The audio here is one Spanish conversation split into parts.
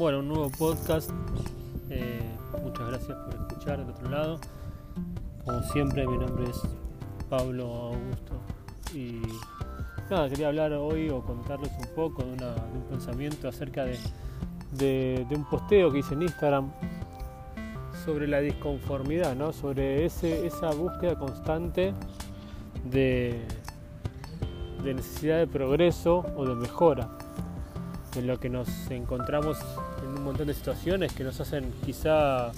Bueno, un nuevo podcast. Eh, muchas gracias por escuchar de otro lado. Como siempre, mi nombre es Pablo Augusto. Y nada, quería hablar hoy o contarles un poco de, un pensamiento acerca de, un posteo que hice en Instagram sobre la disconformidad, ¿no? sobre esa búsqueda constante de necesidad de progreso o de mejora en lo que nos encontramos en un montón de situaciones que nos hacen quizá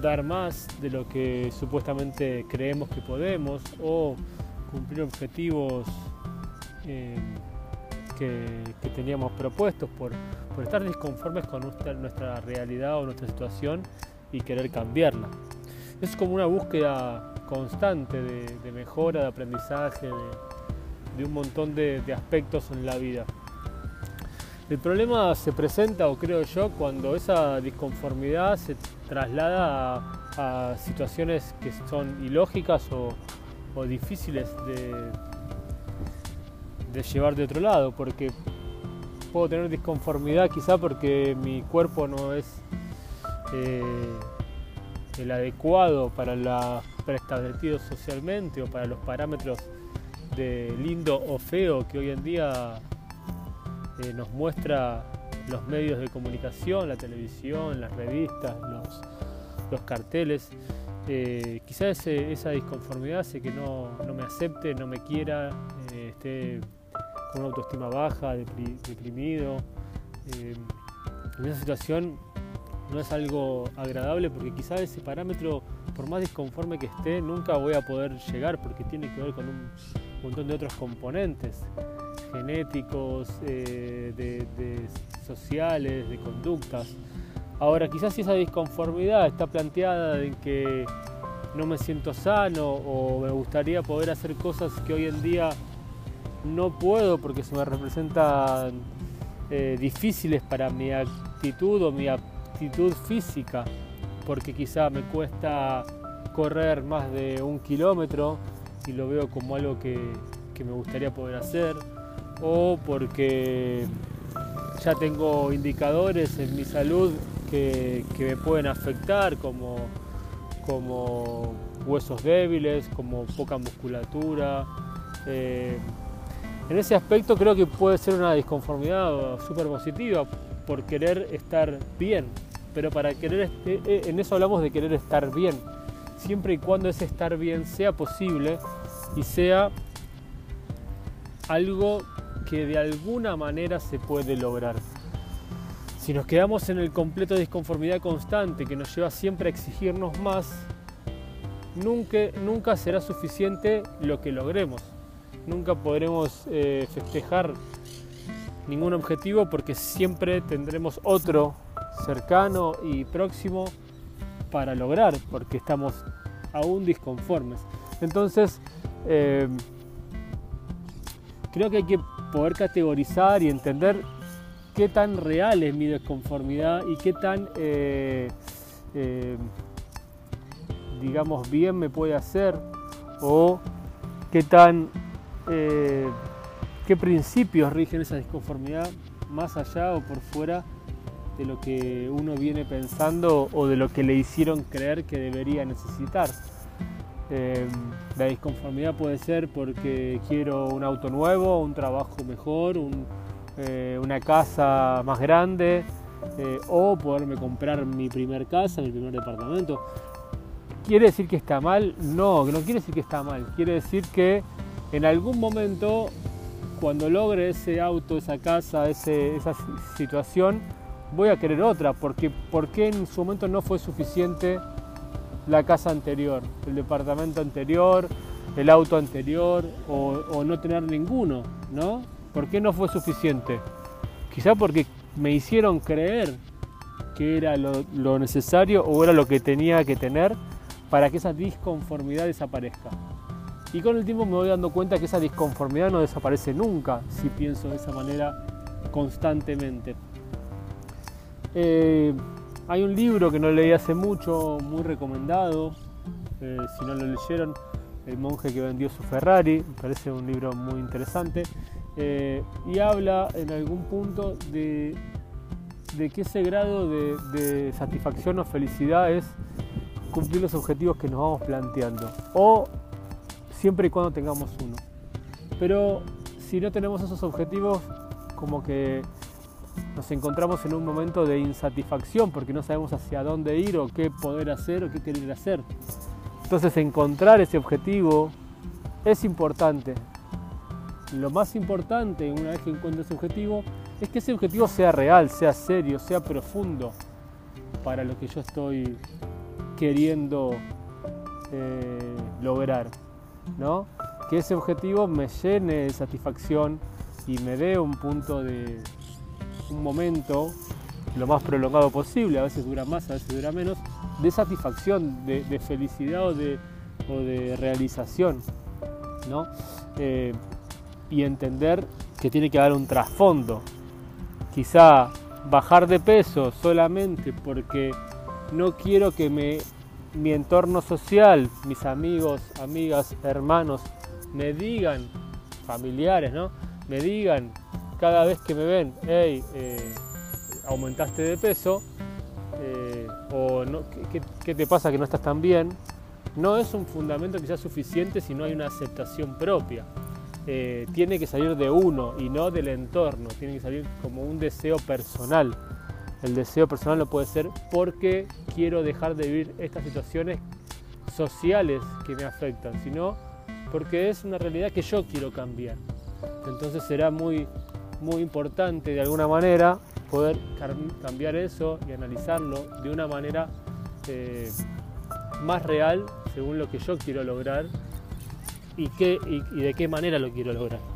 dar más de lo que supuestamente creemos que podemos o cumplir objetivos eh, que, teníamos propuestos por, estar disconformes con nuestra, realidad o nuestra situación y querer cambiarla. Es como una búsqueda constante de, mejora, de aprendizaje, de, un montón de aspectos en la vida. El problema se presenta, o creo yo, cuando esa disconformidad se traslada a, situaciones que son ilógicas o, difíciles de, llevar de otro lado, porque puedo tener disconformidad quizá porque mi cuerpo no es eh, el adecuado para lo preestablecido socialmente o para los parámetros de lindo o feo que hoy en día eh, nos muestra los medios de comunicación, la televisión, las revistas, los, carteles. Eh, quizás esa disconformidad hace que no, me acepte, no me quiera, eh, esté con una autoestima baja, deprimido. en esa situación no es algo agradable porque quizás ese parámetro, por más disconforme que esté, nunca voy a poder llegar porque tiene que ver con un montón de otros componentes genéticos, eh, de, sociales, de conductas. Ahora, quizás si esa disconformidad está planteada en que no me siento sano o me gustaría poder hacer cosas que hoy en día no puedo porque se me representan eh, difíciles para mi actitud o mi aptitud física, porque quizá me cuesta correr más de un kilómetro y lo veo como algo que me gustaría poder hacer o porque ya tengo indicadores en mi salud que, me pueden afectar como, como huesos débiles, como poca musculatura. Eh, en ese aspecto creo que puede ser una disconformidad súper positiva por querer estar bien, pero para querer, eh, eh, en eso hablamos de querer estar bien, siempre y cuando ese estar bien sea posible y sea algo que de alguna manera se puede lograr. Si nos quedamos en el completo disconformidad constante que nos lleva siempre a exigirnos más, nunca, nunca será suficiente lo que logremos. Nunca podremos eh, festejar ningún objetivo porque siempre tendremos otro cercano y próximo para lograr porque estamos aún disconformes. Entonces, eh, creo que hay que poder categorizar y entender qué tan real es mi desconformidad y qué tan, eh, eh, digamos, bien me puede hacer o qué tan, eh, qué principios rigen esa disconformidad más allá o por fuera de lo que uno viene pensando o de lo que le hicieron creer que debería necesitar. Em, la disconformidad puede ser porque quiero un auto nuevo, un trabajo mejor, eh, una casa más grande eh, o poderme comprar mi primer casa, mi primer departamento. ¿Quiere decir que está mal? No, no quiere decir que está mal. Quiere decir que en algún momento, cuando logre ese auto, esa casa, esa situación, voy a querer otra. Porque, porque en su momento no fue suficiente la casa anterior, el departamento anterior, el auto anterior o, no tener ninguno, ¿no? ¿Por qué no fue suficiente? Quizá porque me hicieron creer que era lo, necesario o era lo que tenía que tener para que esa disconformidad desaparezca. Y con el tiempo me voy dando cuenta que esa disconformidad no desaparece nunca si pienso de esa manera constantemente. Eh, hay un libro que no leí hace mucho, muy recomendado, eh, si no lo leyeron, El monje que vendió su Ferrari, me parece un libro muy interesante, eh, y habla en algún punto de, de que ese grado de, de satisfacción o felicidad es cumplir los objetivos que nos vamos planteando. O siempre y cuando tengamos uno. Pero si no tenemos esos objetivos, como que nos encontramos en un momento de insatisfacción porque no sabemos hacia dónde ir o qué poder hacer o qué querer hacer. Entonces encontrar ese objetivo es importante. Lo más importante una vez que encuentro ese objetivo es que ese objetivo sea real, sea serio, sea profundo para lo que yo estoy queriendo eh, lograr. ¿no? Que ese objetivo me llene de satisfacción y me dé un punto de un momento lo más prolongado posible, a veces dura más, a veces dura menos, de satisfacción, de, felicidad o de, realización, ¿no? Eh, y entender que tiene que haber un trasfondo. Quizá bajar de peso solamente porque no quiero que me mi entorno social, mis amigos, amigas, hermanos, me digan, familiares, ¿no? Me digan cada vez que me ven, hey, eh, aumentaste de peso, eh, o no, ¿qué, te pasa que no estás tan bien? No es un fundamento quizás suficiente si no hay una aceptación propia. Eh, tiene que salir de uno y no del entorno, tiene que salir como un deseo personal. El deseo personal no puede ser porque quiero dejar de vivir estas situaciones sociales que me afectan, sino porque es una realidad que yo quiero cambiar. Entonces será muy, muy importante de alguna manera poder cambiar eso y analizarlo de una manera eh, más real según lo que yo quiero lograr y, qué, y de qué manera lo quiero lograr.